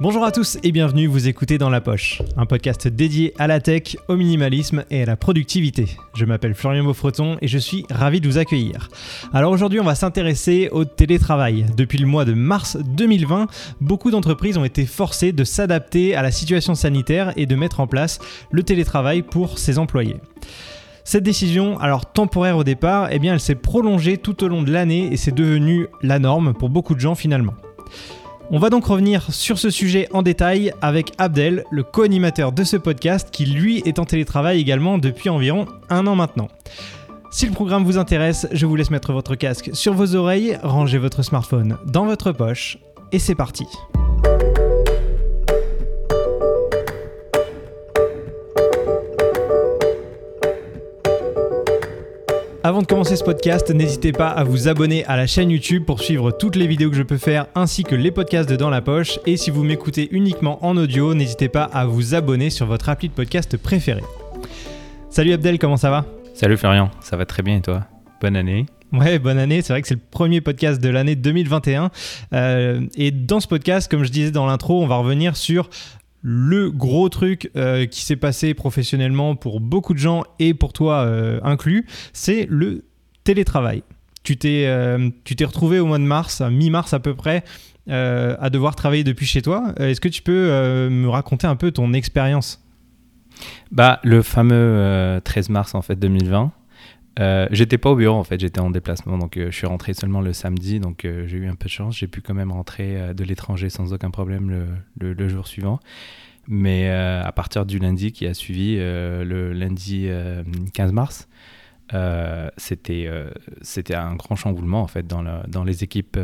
Bonjour à tous et bienvenue, vous écoutez Dans la Poche, un podcast dédié à la tech, au minimalisme et à la productivité. Je m'appelle Florian Beaufreton et je suis ravi de vous accueillir. Alors aujourd'hui on va s'intéresser au télétravail. Depuis le mois de mars 2020, beaucoup d'entreprises ont été forcées de s'adapter à la situation sanitaire et de mettre en place le télétravail pour ses employés. Cette décision, alors temporaire au départ, eh bien elle s'est prolongée tout au long de l'année et c'est devenu la norme pour beaucoup de gens finalement. On va donc revenir sur ce sujet en détail avec Abdel, le co-animateur de ce podcast qui lui est en télétravail également depuis environ un an maintenant. Si le programme vous intéresse, je vous laisse mettre votre casque sur vos oreilles, rangez votre smartphone dans votre poche et c'est parti. Avant de commencer ce podcast, n'hésitez pas à vous abonner à la chaîne YouTube pour suivre toutes les vidéos que je peux faire ainsi que les podcasts de Dans la Poche. Et si vous m'écoutez uniquement en audio, n'hésitez pas à vous abonner sur votre appli de podcast préféré. Salut Abdel, comment ça va? Salut Florian, ça va très bien et toi? Bonne année. Ouais, bonne année. C'est vrai que c'est le premier podcast de l'année 2021. Euh, et dans ce podcast, comme je disais dans l'intro, on va revenir sur le gros truc euh, qui s'est passé professionnellement pour beaucoup de gens et pour toi euh, inclus, c'est le télétravail. Tu t'es, euh, tu t'es retrouvé au mois de mars, mi-mars à peu près, à devoir travailler depuis chez toi. Est-ce que tu peux me raconter un peu ton expérience? Bah, Le fameux 13 mars en fait 2020, euh, j'étais pas au bureau en fait, j'étais en déplacement, donc euh, je suis rentré seulement le samedi, donc euh, j'ai eu un peu de chance, j'ai pu quand même rentrer de l'étranger sans aucun problème le, jour suivant. Mais à partir du lundi qui a suivi, le lundi 15 mars, c'était c'était un grand chamboulement en fait dans, dans les équipes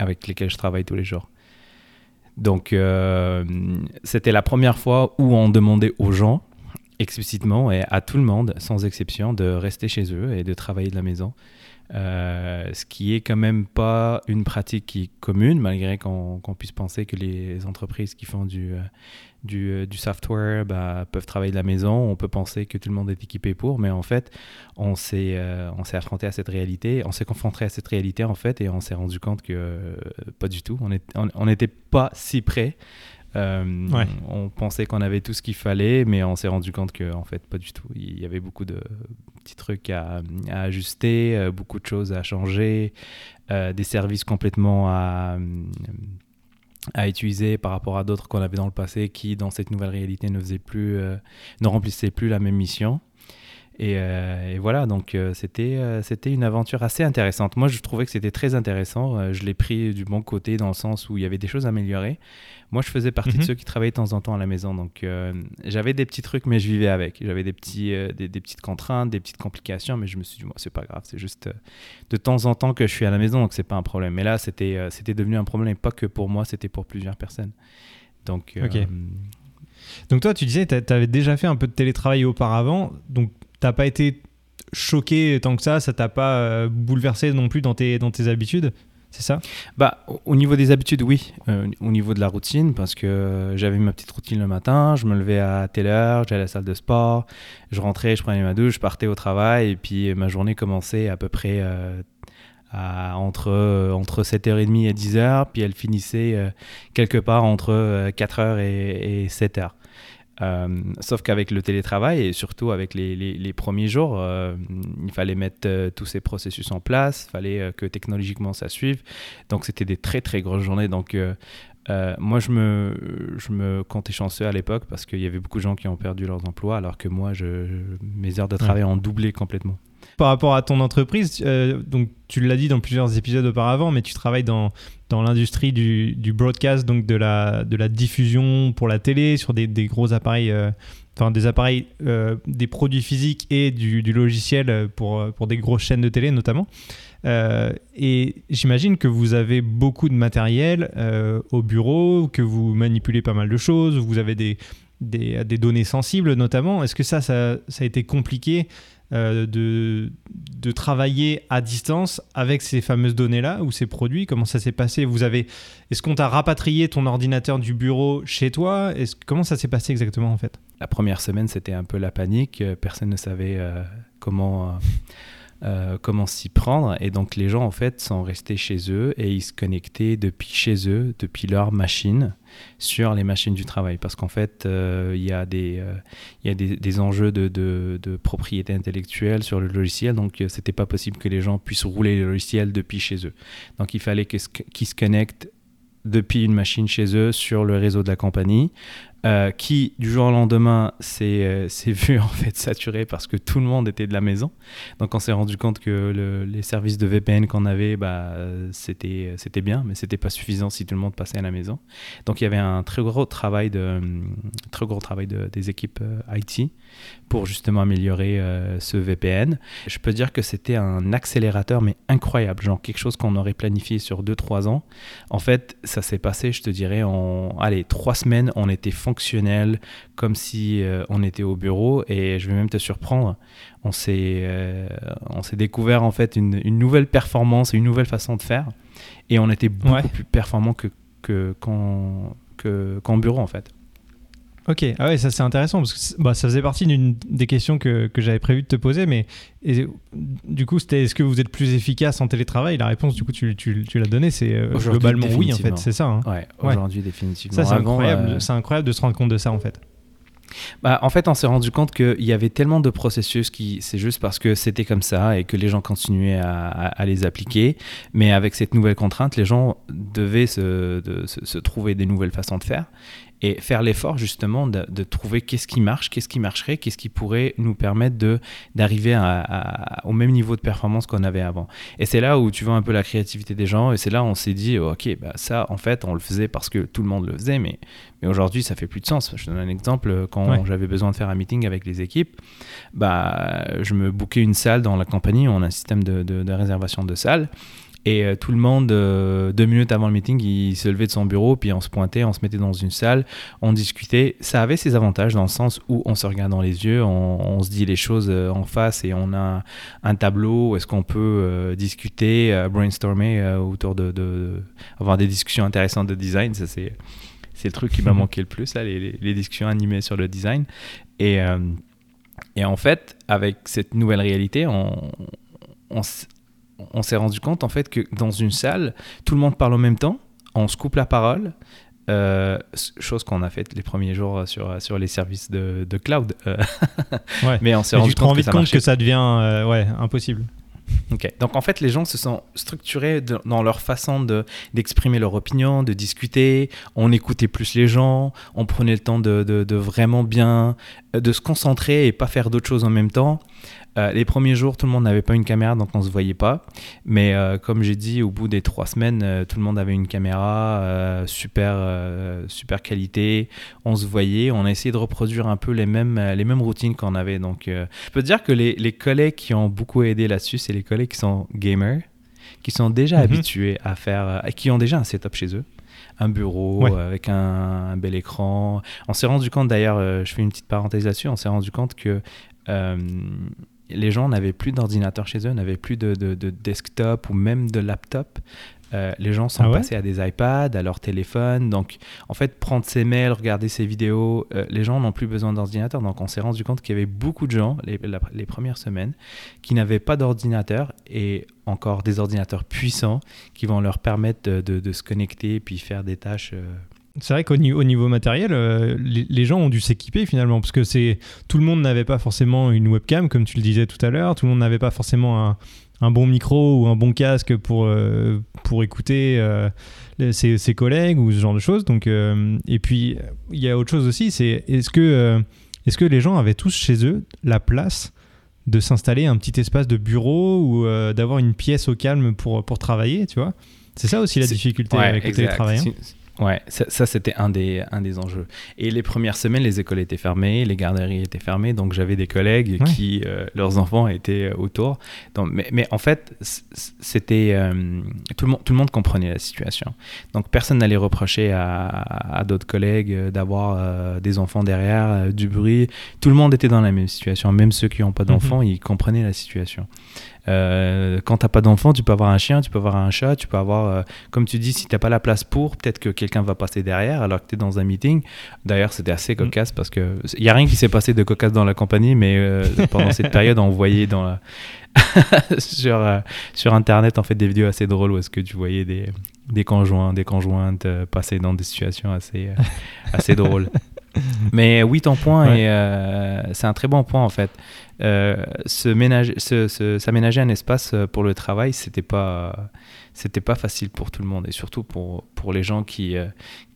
avec lesquelles je travaille tous les jours. Donc c'était la première fois où on demandait aux gens explicitement et à tout le monde, sans exception, de rester chez eux et de travailler de la maison. Euh, ce qui est quand même pas une pratique qui est commune, malgré qu'on puisse penser que les entreprises qui font du, euh, euh, du, software bah, peuvent travailler de la maison. On peut penser que tout le monde est équipé pour, mais en fait, on s'est on s'est affronté à cette réalité, on s'est confronté à cette réalité en fait, et on s'est rendu compte que pas du tout. On n'était on, pas si près. Euh, on pensait qu'on avait tout ce qu'il fallait, mais on s'est rendu compte que en fait pas du tout. Il y avait beaucoup de petits trucs à, ajuster, euh, beaucoup de choses à changer, euh, des services complètement à, à utiliser par rapport à d'autres qu'on avait dans le passé qui, dans cette nouvelle réalité, ne faisaient plus, ne remplissaient plus la même mission. Euh, et, voilà, donc euh, c'était euh, c'était une aventure assez intéressante. Moi, je trouvais que c'était très intéressant. je l'ai pris du bon côté dans le sens où il y avait des choses à améliorer. Moi, je faisais partie de mhm. ceux qui travaillaient de temps en temps à la maison, donc j'avais des petits trucs, mais je vivais avec. J'avais des petits des, des, petites contraintes, des petites complications, mais je me suis dit moi, c'est pas grave, c'est juste de temps en temps que je suis à la maison, donc c'est pas un problème. Mais là, c'était c'était devenu un problème, pas que pour moi, c'était pour plusieurs personnes. Donc. Donc toi, tu disais, tu avais déjà fait un peu de télétravail auparavant. Donc t'as pas été choqué tant que ça, ça t'a pas euh, bouleversé non plus dans tes, dans tes habitudes c'est ça? Bah, au niveau des habitudes, oui. Euh, au niveau de la routine, parce que j'avais ma petite routine le matin, je me levais à telle heure, j'allais à la salle de sport, je rentrais, je prenais ma douche, je partais au travail, et puis ma journée commençait à peu près euh, à, entre, entre 7h30 et 10h, puis elle finissait quelque part entre 4h et, et 7h. Euh, sauf qu'avec le télétravail et surtout avec les, les, premiers jours, euh, il fallait mettre euh, tous ces processus en place, il fallait que technologiquement ça suive. Donc c'était des très très grosses journées. Donc moi je me, je me comptais chanceux à l'époque parce qu'il y avait beaucoup de gens qui ont perdu leurs emplois alors que moi je, mes heures de travail ont doublé complètement. Par rapport à ton entreprise, donc tu l'as dit dans plusieurs épisodes auparavant, mais tu travailles dans dans l'industrie du, du, broadcast, donc de la, de la diffusion pour la télé, sur des, des gros appareils, euh, enfin des appareils, euh, des produits physiques et du, logiciel pour, pour des grosses chaînes de télé notamment. Euh, et j'imagine que vous avez beaucoup de matériel au bureau, que vous manipulez pas mal de choses, vous avez des, des, des données sensibles notamment. Est-ce que ça, ça, ça, a été compliqué euh, de, de travailler à distance avec ces fameuses données-là ou ces produits? Comment ça s'est passé? Vous avez, Est-ce qu'on t'a rapatrié ton ordinateur du bureau chez toi? Est Comment ça s'est passé exactement en fait? La première semaine, c'était un peu la panique. Personne ne savait euh, comment euh, comment s'y prendre. Et donc les gens en fait sont restés chez eux et ils se connectaient depuis chez eux, depuis leur machine, sur les machines du travail. Parce qu'en fait, euh, il y a, des, euh, y a des, des enjeux de, de, de, propriété intellectuelle sur le logiciel. Donc c'était pas possible que les gens puissent rouler le logiciel depuis chez eux. Donc il fallait qu'ils se connectent depuis une machine chez eux sur le réseau de la compagnie. Euh, qui du jour au lendemain s'est euh, vu en fait saturé parce que tout le monde était de la maison. Donc on s'est rendu compte que le, les services de VPN qu'on avait, bah, c'était c'était bien, mais c'était pas suffisant si tout le monde passait à la maison. Donc il y avait un très gros travail de très gros travail de, des équipes euh, IT pour justement améliorer ce VPN. Je peux dire que c'était un accélérateur mais incroyable, genre quelque chose qu'on aurait planifié sur 2-3 ans. En fait, ça s'est passé, je te dirais, en allez, 3 semaines, on était fonctionnel fonctionnel, comme si euh, on était au bureau. Et je vais même te surprendre, on s'est euh, on s'est découvert en fait une, une, nouvelle performance et une nouvelle façon de faire. Et on était beaucoup plus performant que qu'en que, qu'en bureau en fait. Ok, ah ouais, ça c'est intéressant parce que bah, ça faisait partie d'une des questions que, que j'avais prévu de te poser, mais du coup, c'était est-ce que vous êtes plus efficace en télétravail? La réponse, du coup, tu, tu, tu l'as donnée, c'est euh, globalement oui, en fait, c'est ça. Hein. Ouais, aujourd'hui, définitivement. Ça, c'est incroyable, euh, incroyable de se rendre compte de ça, en fait. Bah, en fait, on s'est rendu compte qu'il y avait tellement de processus qui, c'est juste parce que c'était comme ça et que les gens continuaient à, à, les appliquer. Mais avec cette nouvelle contrainte, les gens devaient se, de, se, se, trouver des nouvelles façons de faire et faire l'effort justement de, de trouver qu'est-ce qui marche, qu'est-ce qui marcherait, qu'est-ce qui pourrait nous permettre de d'arriver au même niveau de performance qu'on avait avant. Et c'est là où tu vois un peu la créativité des gens et c'est là où on s'est dit ok bah ça en fait on le faisait parce que tout le monde le faisait mais mais aujourd'hui ça fait plus de sens. Je donne un exemple quand j'avais besoin de faire un meeting avec les équipes, bah je me bookais une salle dans la compagnie, on a un système de, de, de réservation de salles et euh, tout le monde, euh, deux minutes avant le meeting, il se levait de son bureau, puis on se pointait, on se mettait dans une salle, on discutait. Ça avait ses avantages dans le sens où on se regarde dans les yeux, on, se dit les choses euh, en face et on a un tableau où est-ce qu'on peut discuter, brainstormer autour de, de, avoir des discussions intéressantes de design. Ça, c'est, c'est le truc qui m'a manqué le plus, là, les, les, discussions animées sur le design. Et, et en fait, avec cette nouvelle réalité, on, on, on s'est rendu compte en fait que dans une salle, tout le monde parle en même temps, on se coupe la parole. Euh, chose qu'on a fait les premiers jours sur, sur les services de, de cloud. Euh, ouais. Mais on s'est rendu compte, que, ça compte que ça devient euh, ouais, impossible. Ok, donc en fait, les gens se sont structurés dans leur façon de, d'exprimer leur opinion, de discuter. On écoutait plus les gens, on prenait le temps de, de, de vraiment bien, de se concentrer et pas faire d'autres choses en même temps. Euh, les premiers jours, tout le monde n'avait pas une caméra, donc on se voyait pas. Mais euh, comme j'ai dit, au bout des trois semaines, euh, tout le monde avait une caméra, super, super qualité. On se voyait, on a essayé de reproduire un peu les mêmes, les mêmes routines qu'on avait. Donc, je peux dire que les, les, collègues qui ont beaucoup aidé là-dessus, c'est les collègues qui sont gamers, qui sont déjà mhm. habitués à faire, qui ont déjà un setup chez eux un bureau avec un, un, bel écran. On s'est rendu compte d'ailleurs, je fais une petite parenthèse là-dessus, on s'est rendu compte que les gens n'avaient plus d'ordinateur chez eux, n'avaient plus de, desktop ou même de laptop. Euh, les gens sont ah passés à des iPads, à leur téléphone. Donc, en fait, prendre ses mails, regarder ses vidéos, euh, les gens n'ont plus besoin d'ordinateur. Donc, on s'est rendu compte qu'il y avait beaucoup de gens, les, les premières semaines, qui n'avaient pas d'ordinateur et encore des ordinateurs puissants qui vont leur permettre de, se connecter et puis faire des tâches euh, c'est vrai qu'au niveau, niveau, matériel, euh, les, gens ont dû s'équiper finalement, parce que c'est tout le monde n'avait pas forcément une webcam, comme tu le disais tout à l'heure, tout le monde n'avait pas forcément un, un, bon micro ou un bon casque pour, euh, pour écouter euh, ses, ses, collègues ou ce genre de choses. Donc, et puis, il y a autre chose aussi, c'est est-ce que, est-ce que les gens avaient tous chez eux la place de s'installer un petit espace de bureau ou d'avoir une pièce au calme pour, pour travailler, tu vois? C'est ça aussi la difficulté avec le télétravail. Hein? Ouais, ça, c'était un des, un des enjeux. Et les premières semaines, les écoles étaient fermées, les garderies étaient fermées, donc j'avais des collègues qui, euh, leurs enfants étaient euh, autour. Donc, mais, mais, en fait, c'était euh, tout, le monde, tout le monde comprenait la situation. Donc personne n'allait reprocher à, à, d'autres collègues d'avoir des enfants derrière, du bruit. Tout le monde était dans la même situation, même ceux qui n'ont pas d'enfants, mhm. ils comprenaient la situation. Euh, quand t'as pas d'enfant, tu peux avoir un chien, tu peux avoir un chat, tu peux avoir, euh, comme tu dis, si t'as pas la place pour, peut-être que quelqu'un va passer derrière alors que tu es dans un meeting. D'ailleurs, c'était assez mm. cocasse parce que il y a rien qui s'est passé de cocasse dans la compagnie, mais euh, pendant cette période, on voyait dans la sur, euh, sur Internet, en fait, des vidéos assez drôles où est-ce que tu voyais des, des conjoints, des conjointes passer dans des situations assez, assez drôles. Mais oui, ton point, c'est un très bon point, en fait. se ménager, se, s'aménager un espace pour le travail, c'était pas c'était pas facile pour tout le monde et surtout pour, pour les gens qui, euh,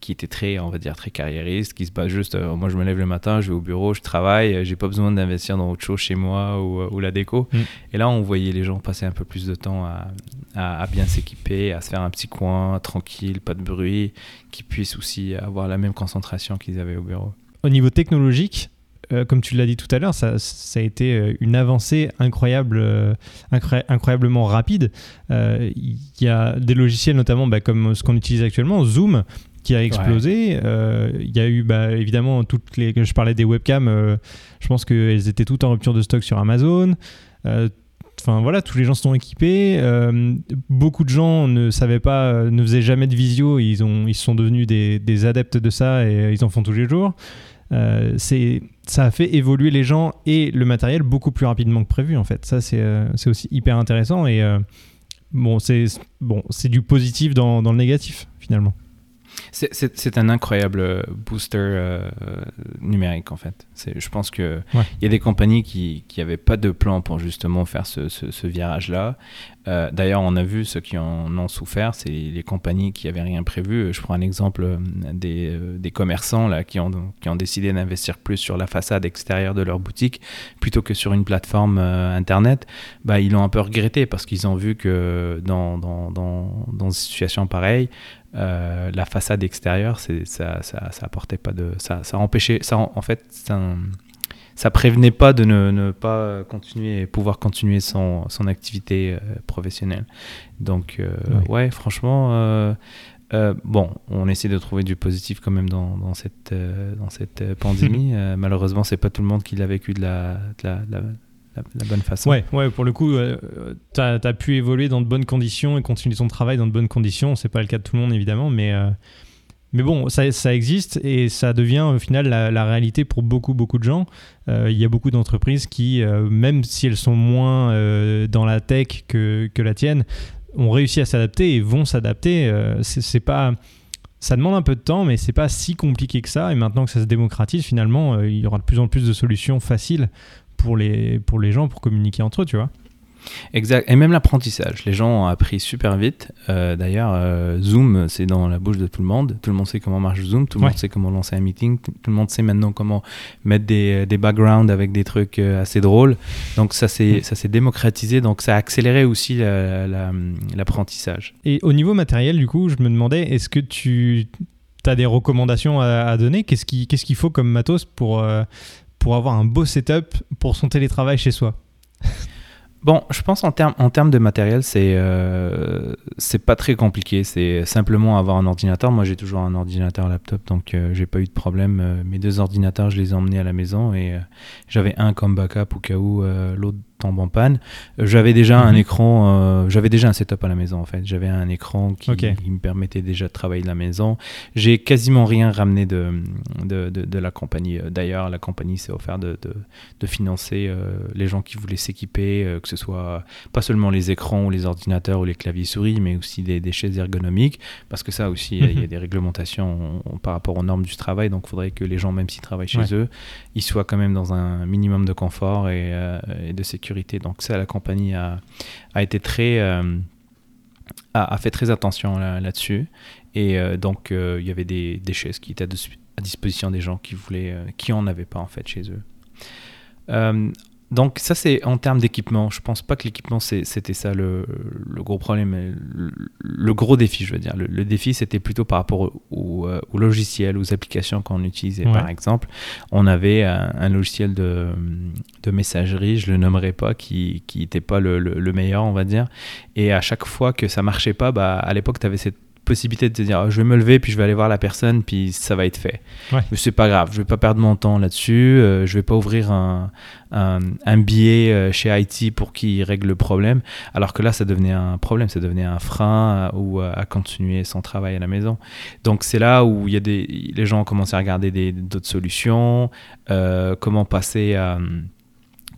qui étaient très, on va dire, très carriéristes, qui se basent juste, euh, moi je me lève le matin, je vais au bureau, je travaille, euh, j'ai pas besoin d'investir dans autre chose chez moi ou, ou la déco. Mm. Et là, on voyait les gens passer un peu plus de temps à, à, bien s'équiper, à se faire un petit coin tranquille, pas de bruit, qui puissent aussi avoir la même concentration qu'ils avaient au bureau. Au niveau technologique, euh, comme tu l'as dit tout à l'heure, ça, a été euh, une avancée incroyable, euh, incroyablement rapide. Il y a des logiciels, notamment bah, comme ce qu'on utilise actuellement, Zoom, qui a explosé. Il y a eu bah, évidemment toutes les. Je parlais des webcams, je pense qu'elles étaient toutes en rupture de stock sur Amazon. Enfin voilà, tous les gens sont équipés. beaucoup de gens ne savaient pas, ne faisaient jamais de visio. Ils, ont, ils sont devenus des, des adeptes de ça et ils en font tous les jours. Euh, c'est ça a fait évoluer les gens et le matériel beaucoup plus rapidement que prévu en fait. Ça c'est euh, aussi hyper intéressant et euh, bon c'est bon c'est du positif dans, dans, le négatif finalement. C'est un incroyable booster numérique en fait. Je pense qu'il il y a des compagnies qui n'avaient pas de plan pour justement faire ce, ce virage-là. Euh, d'ailleurs, on a vu ceux qui en ont souffert, c'est les compagnies qui n'avaient rien prévu. Je prends un exemple euh, euh, des, commerçants là, qui, ont, qui ont décidé d'investir plus sur la façade extérieure de leur boutique plutôt que sur une plateforme Internet. Bah, ils l'ont un peu regretté parce qu'ils ont vu que dans, dans, dans, dans une situation pareille, la façade extérieure, ça, ça, ça apportait pas de. Ça, ça empêchait. Ça, en fait, ça, ça prévenait pas de ne, pas continuer, pouvoir continuer son, son activité euh, professionnelle. Donc, euh, ouais. franchement, euh, bon, on essaie de trouver du positif quand même dans, dans cette, dans cette pandémie. malheureusement, c'est pas tout le monde qui l'a vécu de la, la, la, bonne façon. Ouais, ouais pour le coup, tu as, as, pu évoluer dans de bonnes conditions et continuer ton travail dans de bonnes conditions. C'est pas le cas de tout le monde, évidemment, mais mais bon, ça, ça, existe et ça devient au final la, réalité pour beaucoup, beaucoup de gens. Euh, il y a beaucoup d'entreprises qui, euh, même si elles sont moins euh, dans la tech que, que, la tienne, ont réussi à s'adapter et vont s'adapter. c'est ça demande un peu de temps, mais c'est pas si compliqué que ça. Et maintenant que ça se démocratise, finalement, il y aura de plus en plus de solutions faciles pour les, pour les gens pour communiquer entre eux, tu vois. Exact. Et même l'apprentissage. Les gens ont appris super vite. Euh, d'ailleurs, euh, Zoom, c'est dans la bouche de tout le monde. Tout le monde sait comment marche Zoom. Tout le monde sait comment lancer un meeting. Tout le monde sait maintenant comment mettre des, des backgrounds avec des trucs euh, assez drôles. Donc, ça s'est démocratisé. Donc, ça a accéléré aussi l'apprentissage. Et au niveau matériel, du coup, je me demandais, est-ce que tu as des recommandations à, donner? Qu'est-ce qu'il faut comme matos pour, pour avoir un beau setup pour son télétravail chez soi? Bon, je pense en termes en termes de matériel, c'est euh, c'est pas très compliqué. C'est simplement avoir un ordinateur. Moi, j'ai toujours un ordinateur laptop, donc euh, j'ai pas eu de problème. Euh, mes deux ordinateurs, je les ai emmenés à la maison et j'avais un comme backup au cas où l'autre tombe en panne. J'avais déjà un mhm. écran, euh, j'avais déjà un setup à la maison en fait. J'avais un écran qui, me permettait déjà de travailler de la maison. J'ai quasiment rien ramené de, de, de, la compagnie. D'ailleurs, la compagnie s'est offert de, de, financer euh, les gens qui voulaient s'équiper, euh, que ce soit pas seulement les écrans ou les ordinateurs ou les claviers souris, mais aussi des, des chaises ergonomiques, parce que ça aussi, il y a des réglementations par rapport aux normes du travail. Donc, il faudrait que les gens, même s'ils travaillent chez eux, ils soient quand même dans un minimum de confort et, et de sécurité donc ça, la compagnie a, été très... Euh, a, fait très attention là-dessus. et euh, donc, euh, il y avait des, des, chaises qui étaient à, disposition des gens qui voulaient, qui en avaient pas en fait chez eux. Donc ça c'est en termes d'équipement. Je pense pas que l'équipement c'était ça le, gros problème, le, gros défi je veux dire. Le, défi c'était plutôt par rapport au, euh, logiciel, aux applications qu'on utilisait. Par exemple, on avait un, logiciel de, messagerie, je le nommerai pas, qui n'était pas le, meilleur on va dire. Et à chaque fois que ça marchait pas, bah, à l'époque tu avais cette possibilité de te dire, je vais me lever, puis je vais aller voir la personne, puis ça va être fait. Mais c'est pas grave, je vais pas perdre mon temps là-dessus, euh, je vais pas ouvrir un, un, billet euh, chez IT pour qu'il règle le problème, alors que là, ça devenait un problème, ça devenait un frein ou à continuer son travail à la maison. Donc c'est là où il y a des, les gens ont commencé à regarder d'autres solutions, comment passer à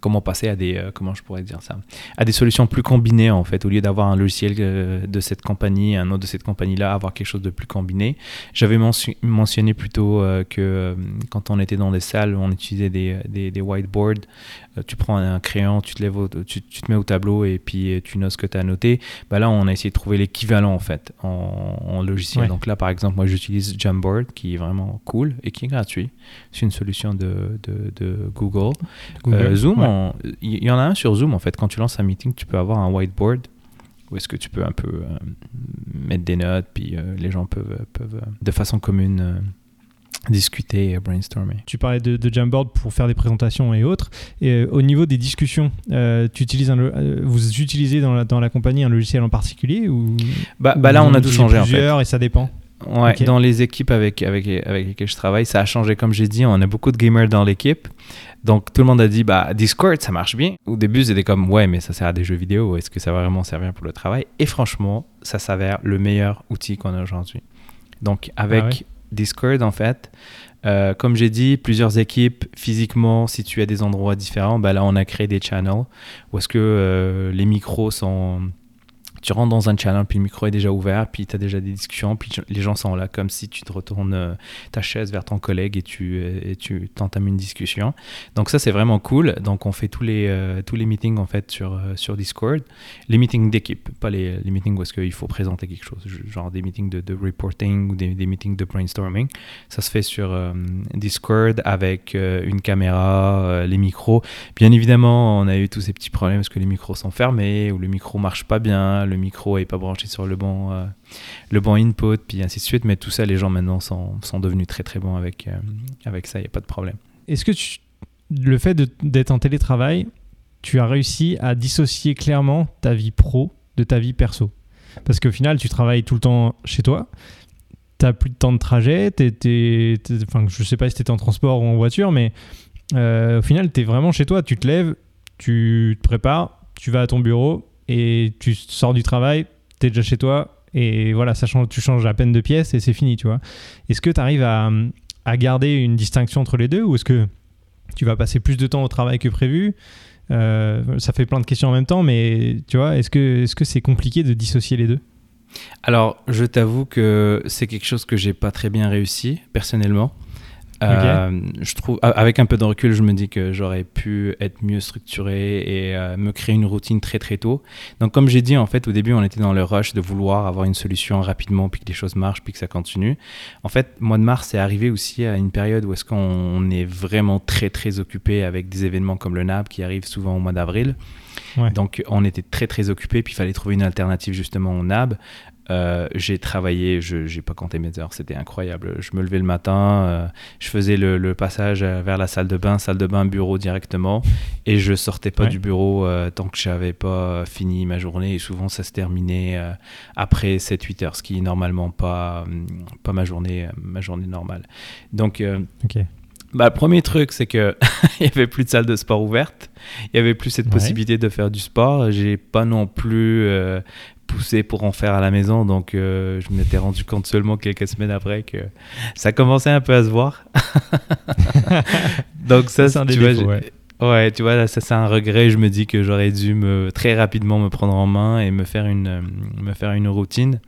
comment passer à des euh, comment je pourrais dire ça à des solutions plus combinées en fait. Au lieu d'avoir un logiciel euh, de cette compagnie un autre de cette compagnie là avoir quelque chose de plus combiné. J'avais mentionné plutôt euh, que quand on était dans des salles on utilisait des whiteboards tu prends un crayon tu te lèves tu, te mets au tableau et puis tu notes ce que tu as noté. Bah là on a essayé de trouver l'équivalent en fait en, logiciel. Donc là par exemple moi j'utilise Jamboard qui est vraiment cool et qui est gratuit. C'est une solution de, de, de Google, Zoom il y en a un sur Zoom en fait. Quand tu lances un meeting, tu peux avoir un whiteboard où est-ce que tu peux un peu euh, mettre des notes, puis euh, les gens peuvent, peuvent euh, de façon commune discuter et brainstormer. Tu parlais de, de, Jamboard pour faire des présentations et autres. Et au niveau des discussions, tu utilises un, vous utilisez dans la, dans la compagnie un logiciel en particulier ou Bah, bah là, on a tout changé en fait. et ça dépend. Ouais, dans les équipes avec, avec, avec lesquelles je travaille, ça a changé comme j'ai dit. On a beaucoup de gamers dans l'équipe. Donc tout le monde a dit bah Discord ça marche bien. Au début c'était comme ouais mais ça sert à des jeux vidéo, est-ce que ça va vraiment servir pour le travail? Et franchement ça s'avère le meilleur outil qu'on a aujourd'hui. Donc avec ah Discord en fait, euh, comme j'ai dit, plusieurs équipes physiquement situées à des endroits différents. Bah là, on a créé des channels où est-ce que euh, les micros sont tu rentres dans un channel, puis le micro est déjà ouvert, puis tu as déjà des discussions, puis les gens sont là comme si tu te retournes euh, ta chaise vers ton collègue et tu, euh, et t'entames une discussion. Donc ça, c'est vraiment cool. Donc on fait tous les, euh, meetings en fait sur, Discord. Les meetings d'équipe, pas les, meetings où est-ce qu'il faut présenter quelque chose, genre des meetings de, reporting ou des, des, meetings de brainstorming. Ça se fait sur Discord avec une caméra, les micros. Bien évidemment, on a eu tous ces petits problèmes parce que les micros sont fermés ou le micro marche pas bien le micro est pas branché sur le bon, euh, le bon input, puis ainsi de suite. Mais tout ça, les gens maintenant sont, sont devenus très très bons avec, euh, avec ça, il n'y a pas de problème. Est-ce que le fait d'être en télétravail, tu as réussi à dissocier clairement ta vie pro de ta vie perso? Parce qu'au final, tu travailles tout le temps chez toi, tu n'as plus de temps de trajet, t enfin, je sais pas si tu en transport ou en voiture, mais euh, au final, tu es vraiment chez toi, tu te lèves, tu te prépares, tu vas à ton bureau, et tu sors du travail, tu es déjà chez toi, et voilà, ça change, tu changes à peine de pièce et c'est fini, tu vois. Est-ce que tu arrives à, à, garder une distinction entre les deux ou est-ce que tu vas passer plus de temps au travail que prévu? Euh, Ça fait plein de questions en même temps, mais tu vois, est-ce que -ce c'est compliqué de dissocier les deux? Alors, je t'avoue que c'est quelque chose que j'ai pas très bien réussi personnellement. Euh, je trouve, avec un peu de recul, je me dis que j'aurais pu être mieux structuré et euh, me créer une routine très très tôt. Donc, comme j'ai dit, en fait, au début, on était dans le rush de vouloir avoir une solution rapidement, puis que les choses marchent, puis que ça continue. En fait, mois de mars est arrivé aussi à une période où est-ce qu'on est vraiment très très occupé avec des événements comme le NAB qui arrivent souvent au mois d'avril. Donc on était très très occupé, puis il fallait trouver une alternative justement au NAB. Euh, j'ai travaillé, je n'ai pas compté mes heures, c'était incroyable. Je me levais le matin, euh, je faisais le, passage vers la salle de bain, salle de bain, bureau directement, et je sortais pas du bureau euh, tant que j'avais pas fini ma journée. Et souvent, ça se terminait après 7-8 heures, ce qui est normalement pas, pas ma, journée, ma journée normale. Donc, bah, le premier truc, c'est que il y avait plus de salle de sport ouverte. Il y avait plus cette possibilité de faire du sport. J'ai pas non plus poussé pour en faire à la maison. Donc, euh, je m'étais rendu compte seulement quelques semaines après que ça commençait un peu à se voir. donc, ça, c'est un tu vois, ouais. tu vois, ça, c'est un regret. Je me dis que j'aurais dû me, très rapidement me prendre en main et me faire une, euh, me faire une routine.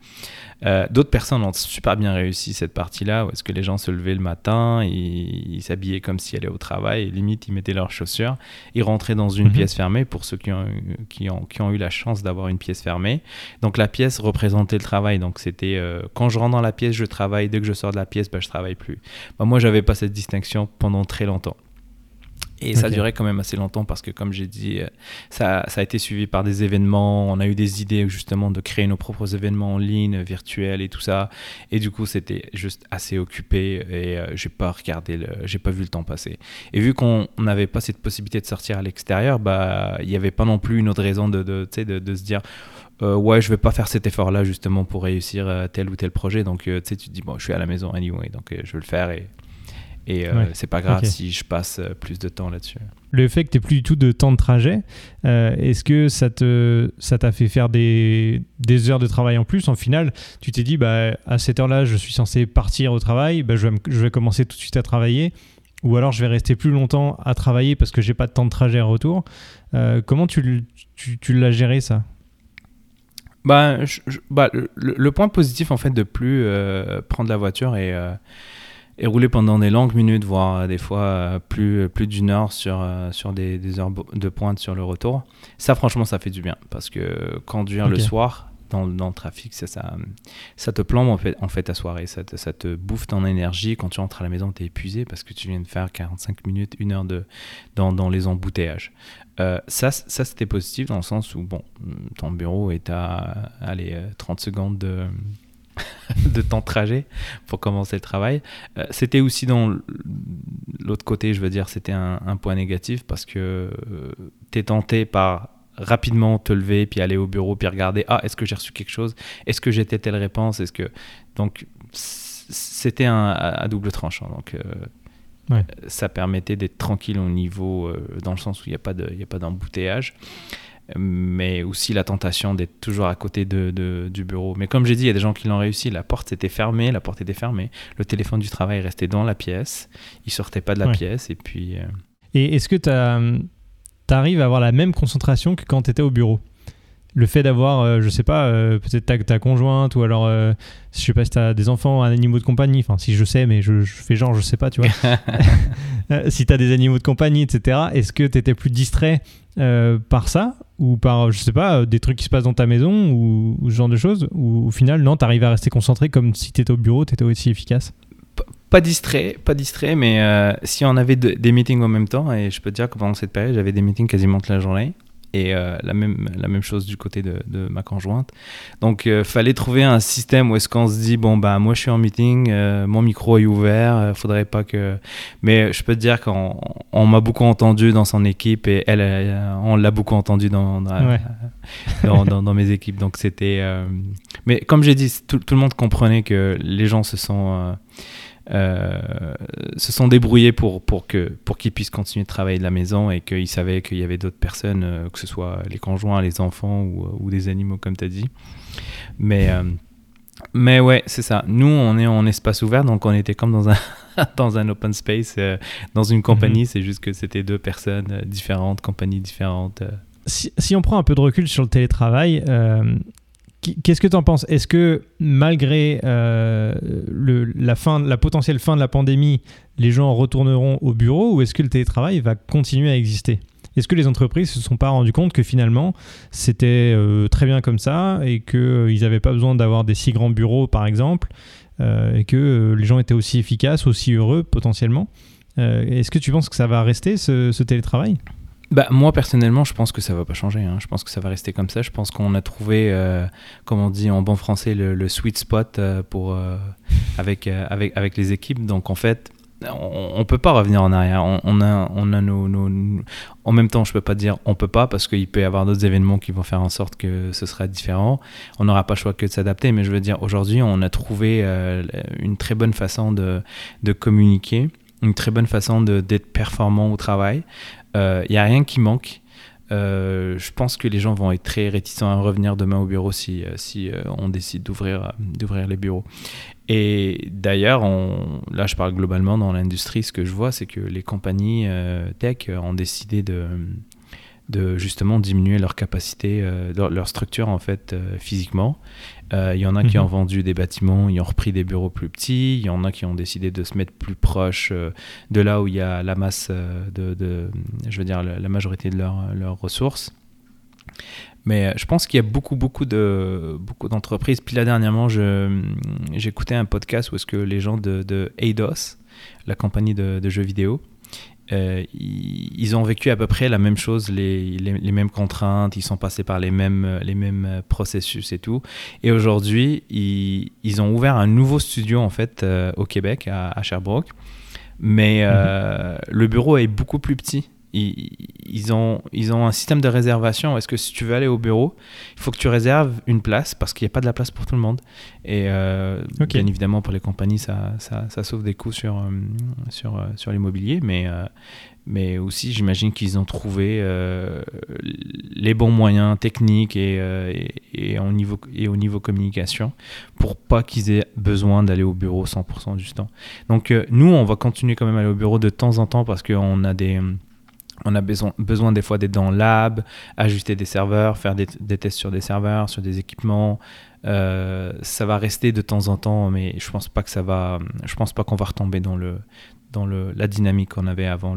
Euh, d'autres personnes ont super bien réussi cette partie-là, où est-ce que les gens se levaient le matin, ils s'habillaient comme s'ils allaient au travail, et limite ils mettaient leurs chaussures, ils rentraient dans une mhm. pièce fermée pour ceux qui ont, qui ont, qui ont eu la chance d'avoir une pièce fermée. Donc la pièce représentait le travail, donc c'était euh, quand je rentre dans la pièce, je travaille, dès que je sors de la pièce, ben, je travaille plus. Bah, moi, j'avais pas cette distinction pendant très longtemps. Et ça duré quand même assez longtemps parce que, comme j'ai dit, euh, ça, ça, a été suivi par des événements. On a eu des idées justement de créer nos propres événements en ligne, virtuels et tout ça. Et du coup, c'était juste assez occupé et euh, j'ai pas regardé, j'ai pas vu le temps passer. Et vu qu'on n'avait pas cette possibilité de sortir à l'extérieur, bah, il n'y avait pas non plus une autre raison de, de, de, de se dire ouais, je vais pas faire cet effort-là justement pour réussir tel ou tel projet. Donc, tu sais, tu te dis, bon, je suis à la maison anyway, donc je vais le faire et, et c'est pas grave si je passe plus de temps là-dessus. Le fait que tu plus du tout de temps de trajet, est-ce que ça te ça t'a fait faire des, des, heures de travail en plus? En final, tu t'es dit, bah, à cette heure-là, je suis censé partir au travail, bah, je, vais je vais commencer tout de suite à travailler. Ou alors je vais rester plus longtemps à travailler parce que j'ai pas de temps de trajet à retour. Euh, comment tu, tu, l'as géré ça? Bah, bah le, point positif en fait de plus euh, prendre la voiture et, euh, et, rouler pendant des longues minutes, voire des fois plus, plus d'une heure sur, sur des, des, heures de pointe sur le retour, ça franchement ça fait du bien parce que conduire le soir, dans, le trafic, ça, ça, ça, te plombe en fait, en fait ta soirée, ça te, ça te bouffe ton énergie. Quand tu rentres à la maison, tu es épuisé parce que tu viens de faire 45 minutes, une heure de, dans, dans les embouteillages. Euh, ça, ça c'était positif dans le sens où bon, ton bureau est à allez, 30 euh, secondes de, de temps de trajet pour commencer le travail. Euh, c'était aussi dans l'autre côté, je veux dire, c'était un, un, point négatif parce que tu es tenté par rapidement te lever, puis aller au bureau, puis regarder, ah, est-ce que j'ai reçu quelque chose? Est-ce que j'étais telle réponse? Est-ce que... Donc, c'était un, à double tranchant. Donc, euh, ça permettait d'être tranquille au niveau, euh, dans le sens où il n'y a pas d'embouteillage. Mais aussi la tentation d'être toujours à côté de, du bureau. Mais comme j'ai dit, il y a des gens qui l'ont réussi. La porte était fermée, la porte était fermée. Le téléphone du travail restait dans la pièce. Il sortait pas de la pièce. Et puis. Euh, et est-ce que tu arrives à avoir la même concentration que quand tu étais au bureau? Le fait d'avoir, euh, je sais pas, euh, peut-être ta, ta, conjointe ou alors, euh, je sais pas si tu as des enfants, un animal de compagnie, enfin si je sais, mais je, fais genre, je sais pas, tu vois. si tu as des animaux de compagnie, etc., est-ce que tu étais plus distrait par ça? Ou par, je sais pas, des trucs qui se passent dans ta maison ou, ce genre de choses Ou au final, non, tu arrives à rester concentré comme si tu étais au bureau, tu étais aussi efficace pas distrait, pas distrait, mais euh, si on avait des meetings en même temps, et je peux te dire que pendant cette période, j'avais des meetings quasiment toute la journée, et euh, la, même, la même chose du côté de, de ma conjointe. Donc, il euh, fallait trouver un système où est-ce qu'on se dit, bon, bah, moi, je suis en meeting, mon micro est ouvert, faudrait pas que... Mais je peux te dire qu'on on, m'a beaucoup entendu dans son équipe, et elle, on l'a beaucoup entendu dans, dans, dans, mes équipes. Donc, c'était... Mais comme j'ai dit, tout, tout, le monde comprenait que les gens se sont euh, se sont débrouillés pour, pour qu'ils pour puissent continuer de travailler de la maison et qu'ils savaient qu'il y avait d'autres personnes, euh, que ce soit les conjoints, les enfants ou, ou des animaux, comme tu as dit. Mais, euh, mais ouais, c'est ça. Nous, on est en espace ouvert, donc on était comme dans un, dans un open space, dans une compagnie. Mhm. C'est juste que c'était deux personnes différentes, compagnies différentes. Si, si, on prend un peu de recul sur le télétravail, Qu'est-ce que tu en penses? Est-ce que malgré euh, la, potentielle fin de la pandémie, les gens retourneront au bureau ou est-ce que le télétravail va continuer à exister? Est-ce que les entreprises se sont pas rendues compte que finalement c'était euh, très bien comme ça et qu'ils euh, n'avaient pas besoin d'avoir des si grands bureaux par exemple et que les gens étaient aussi efficaces, aussi heureux potentiellement? Est-ce que tu penses que ça va rester ce télétravail? Bah, moi, personnellement, je pense que ça va pas changer. Hein. Je pense que ça va rester comme ça. Je pense qu'on a trouvé, euh, comme on dit en bon français, le, sweet spot euh, pour, euh, avec, avec, avec les équipes. Donc, en fait, on, ne peut pas revenir en arrière. On, a, on a nos, nos, En même temps, je peux pas dire on peut pas parce qu'il peut y avoir d'autres événements qui vont faire en sorte que ce sera différent. On n'aura pas le choix que de s'adapter. Mais je veux dire, aujourd'hui, on a trouvé une très bonne façon de, de communiquer une très bonne façon d'être performant au travail. Il euh, n'y a rien qui manque. Euh, je pense que les gens vont être très réticents à revenir demain au bureau si, euh, si on décide d'ouvrir, d'ouvrir les bureaux. Et d'ailleurs, là je parle globalement dans l'industrie, ce que je vois, c'est que les compagnies tech ont décidé de, de justement diminuer leur capacité, leur, structure en fait physiquement il euh, y en a qui ont mhm. vendu des bâtiments, ils ont repris des bureaux plus petits. Il y en a qui ont décidé de se mettre plus proche euh, de là où il y a la masse euh, de, je veux dire, la, majorité de leurs ressources. Mais je pense qu'il y a beaucoup, beaucoup de beaucoup d'entreprises. Puis là dernièrement, j'écoutais un podcast où est-ce que les gens de, de Eidos, la compagnie de, de jeux vidéo, euh, ils ont vécu à peu près la même chose, les, les, mêmes contraintes, ils sont passés par les mêmes, les mêmes processus et tout. Et aujourd'hui, ils, ils, ont ouvert un nouveau studio en fait euh, au Québec, à, Sherbrooke. Mais euh, mhm. le bureau est beaucoup plus petit. Ils, ont, ils ont un système de réservation. Est-ce que si tu veux aller au bureau, il faut que tu réserves une place parce qu'il n'y a pas de la place pour tout le monde. Et euh, bien évidemment, pour les compagnies, ça, ça, ça sauve des coûts sur, euh, sur, euh, sur l'immobilier. Mais, mais aussi, j'imagine qu'ils ont trouvé les bons moyens techniques et, et, et, au niveau, et au niveau communication pour pas qu'ils aient besoin d'aller au bureau 100% du temps. Donc, nous, on va continuer quand même à aller au bureau de temps en temps parce qu'on a des on a besoin, besoin des fois d'être dans le lab, ajuster des serveurs, faire des, tests sur des serveurs, sur des équipements. Euh, ça va rester de temps en temps, mais je pense pas que ça va. Je pense pas qu'on va retomber dans le dans le, la dynamique qu'on avait avant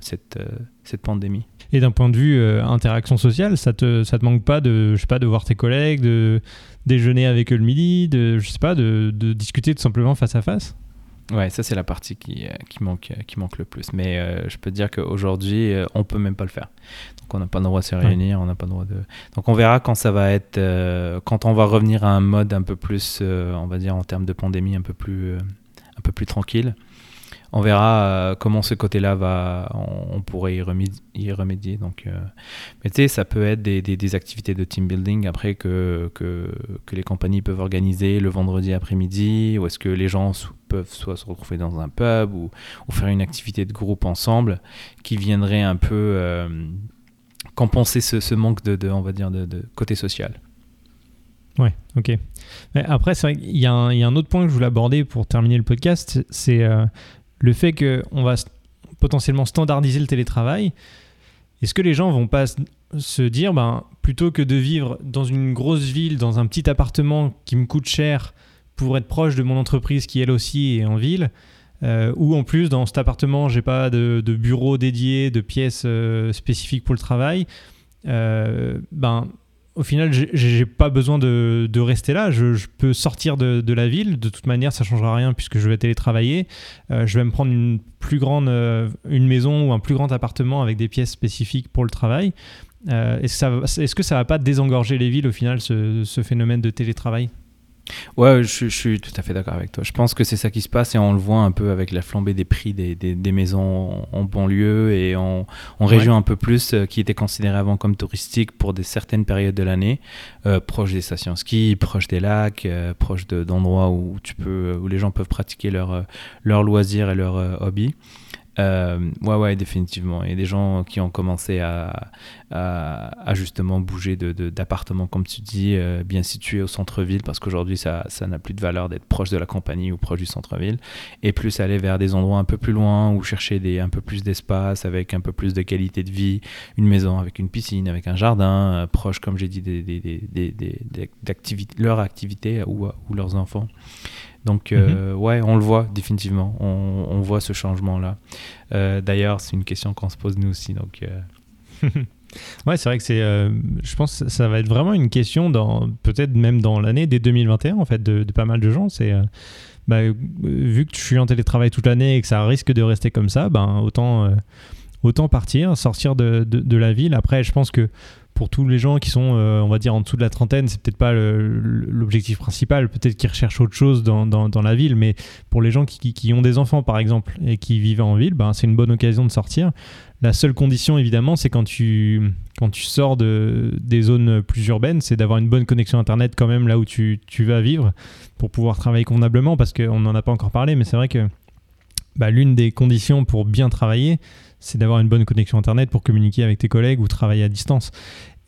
cette, euh, cette pandémie. Et d'un point de vue euh, interaction sociale, ça te ça te manque pas de je sais pas de voir tes collègues, de déjeuner avec eux le midi, de je sais pas de, de discuter tout simplement face à face? Ouais, ça c'est la partie qui, euh, qui, manque, euh, qui manque le plus. Mais euh, je peux te dire qu'aujourd'hui, on peut même pas le faire. Donc on n'a pas le droit de se réunir, on n'a pas le droit de. Donc on verra quand ça va être, quand on va revenir à un mode un peu plus, on va dire en termes de pandémie, un peu plus, un peu plus tranquille on verra euh, comment ce côté-là va, on, pourrait y remédier. donc, euh, mais tu sais, ça peut être des, activités de team building après que, que, les compagnies peuvent organiser le vendredi après-midi, ou est-ce que les gens peuvent soit se retrouver dans un pub ou, faire une activité de groupe ensemble qui viendrait un peu euh, compenser ce, manque de, on va dire, de, côté social. Ouais, ok. Après, c'est vrai qu'il y, a un autre point que je voulais aborder pour terminer le podcast, c'est le fait qu'on va potentiellement standardiser le télétravail, est-ce que les gens vont pas se dire, ben, plutôt que de vivre dans une grosse ville, dans un petit appartement qui me coûte cher pour être proche de mon entreprise qui elle aussi est en ville, euh, ou en plus dans cet appartement j'ai pas de, bureau dédié, de pièces euh, spécifiques pour le travail, euh, ben au final, j'ai pas besoin de, rester là. Je, peux sortir de, la ville. De toute manière, ça changera rien puisque je vais télétravailler. Euh, je vais me prendre une plus grande euh, maison ou un plus grand appartement avec des pièces spécifiques pour le travail. Euh, est-ce que ça va pas désengorger les villes au final, ce phénomène de télétravail? Ouais, je, suis tout à fait d'accord avec toi. Je pense que c'est ça qui se passe et on le voit un peu avec la flambée des prix des, des, maisons en, banlieue et en, en région un peu plus, euh, qui étaient considérées avant comme touristiques pour des certaines périodes de l'année, euh, proches des stations ski, proches des lacs, euh, proches d'endroits où, tu peux, où les gens peuvent pratiquer leurs leur loisirs et leurs hobbies. Euh, ouais, ouais, définitivement. A des gens qui ont commencé à, à, justement bouger d'appartements, de, comme tu dis, euh, bien situés au centre-ville, parce qu'aujourd'hui, ça n'a plus de valeur d'être proche de la compagnie ou proche du centre-ville, et plus aller vers des endroits un peu plus loin ou chercher des, un peu plus d'espace avec un peu plus de qualité de vie, une maison avec une piscine, avec un jardin, euh, proche, comme j'ai dit, des, des, des, leur activité ou, ou leurs enfants. Donc, euh, mhm. ouais, on le voit définitivement. On, voit ce changement-là. Euh, d'ailleurs, c'est une question qu'on se pose nous aussi. Donc, euh. ouais, c'est vrai que c'est. je pense que ça va être vraiment une question, dans peut-être même dans l'année dès 2021, en fait, de, pas mal de gens. C'est. Bah, vu que je suis en télétravail toute l'année et que ça risque de rester comme ça, ben, autant, autant partir, sortir de, de, la ville. Après, je pense que pour tous les gens qui sont, euh, on va dire, en dessous de la trentaine, c'est peut-être pas l'objectif principal. Peut-être qu'ils recherchent autre chose dans, la ville, mais pour les gens qui, ont des enfants, par exemple, et qui vivent en ville, ben, c'est une bonne occasion de sortir. La seule condition, évidemment, c'est quand tu, sors de, des zones plus urbaines, c'est d'avoir une bonne connexion Internet quand même là où tu, tu vas vivre pour pouvoir travailler convenablement, parce qu'on n'en a pas encore parlé, mais c'est vrai que bah, l'une des conditions pour bien travailler, c'est d'avoir une bonne connexion Internet pour communiquer avec tes collègues ou travailler à distance.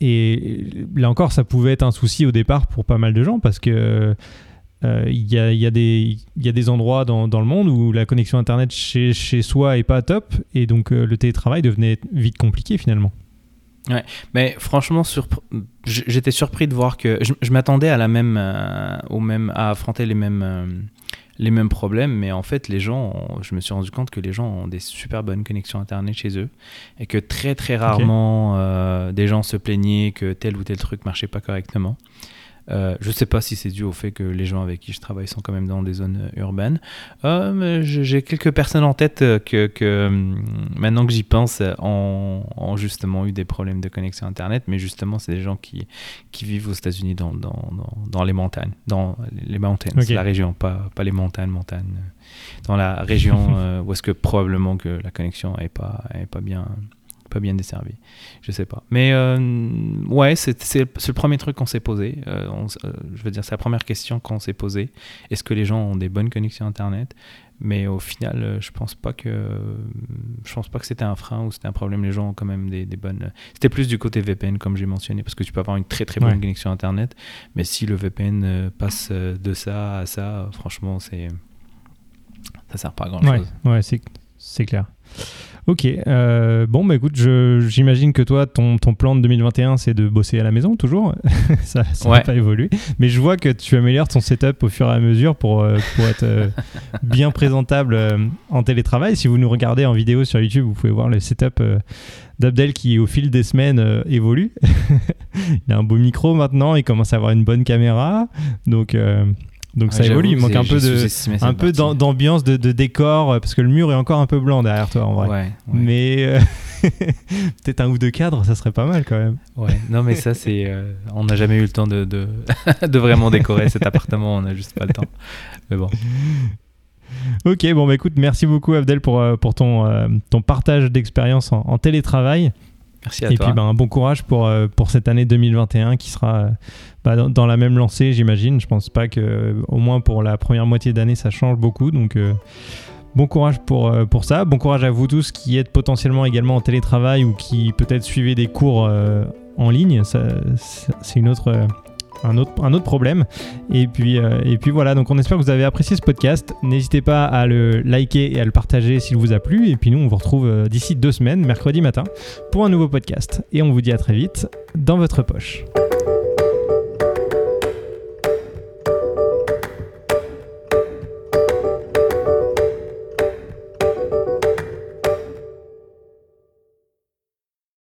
Et là encore, ça pouvait être un souci au départ pour pas mal de gens parce que euh, il y, a, y, a des endroits dans, le monde où la connexion Internet chez, chez soi est pas top et donc euh, le télétravail devenait vite compliqué finalement. Ouais, mais franchement, j'étais surpris de voir que je, m'attendais à la même, euh, au même, à affronter les mêmes les mêmes problèmes, mais en fait, les gens, je me suis rendu compte que les gens ont des super bonnes connexions Internet chez eux et que très très rarement euh, des gens se plaignaient que tel ou tel truc marchait pas correctement. Euh, je ne sais pas si c'est dû au fait que les gens avec qui je travaille sont quand même dans des zones euh, urbaines. Euh, j'ai quelques personnes en tête que, maintenant que j'y pense, ont, justement eu des problèmes de connexion Internet, mais justement, c'est des gens qui, qui vivent aux États-Unis dans, dans, dans, les montagnes, dans les mountains, la région, pas, pas les montagnes, montagnes. Dans la région où est-ce que probablement que la connexion n'est pas, est pas bien pas bien desservi. Je sais pas. Mais ouais, c'est le premier truc qu'on s'est posé. je veux dire, c'est la première question qu'on s'est posée. Est-ce que les gens ont des bonnes connexions Internet? Mais au final, euh, je pense pas que je pense pas que c'était un frein ou c'était un problème. Les gens ont quand même des, bonnes. C'était plus du côté VPN comme j'ai mentionné parce que tu peux avoir une très très bonne connexion internet, mais si le VPN euh, passe euh, de ça à ça, franchement, c'est ça sert pas à grand chose. Ouais, c'est c'est clair. Ok, euh, bon, bah écoute, j'imagine que toi, ton, ton, plan de 2021, c'est de bosser à la maison toujours. ça n'a pas évolué. Mais je vois que tu améliores ton setup au fur et à mesure pour, euh, pour être euh, bien présentable en télétravail. Si vous nous regardez en vidéo sur YouTube, vous pouvez voir le setup d'Abdel qui, au fil des semaines, évolue. il a un beau micro maintenant, il commence à avoir une bonne caméra. Donc. Donc ça évolue, il manque un peu de, un peu d'ambiance, de, décor, euh, parce que le mur est encore un peu blanc derrière toi en vrai. Mais euh, peut-être un ou deux cadres, ça serait pas mal quand même. Ouais, non mais ça c'est, euh, on n'a jamais eu le temps de, de, de, vraiment décorer cet appartement, on n'a juste pas le temps. Mais bon. Ok, bon bah écoute, merci beaucoup Abdel pour, pour ton, ton partage d'expérience en, télétravail. Merci à et toi. Et puis, ben, un bon courage pour, pour cette année 2021 qui sera bah, dans, la même lancée, j'imagine. Je pense pas que, au moins pour la première moitié d'année, ça change beaucoup. Donc, euh, bon courage pour, euh, pour ça. Bon courage à vous tous qui êtes potentiellement également en télétravail ou qui peut-être suivez des cours euh, en ligne. C'est une autre. Un autre, problème. Et puis, et puis voilà, donc on espère que vous avez apprécié ce podcast. N'hésitez pas à le liker et à le partager s'il vous a plu. Et puis nous, on vous retrouve d'ici deux semaines, mercredi matin, pour un nouveau podcast. Et on vous dit à très vite dans votre poche.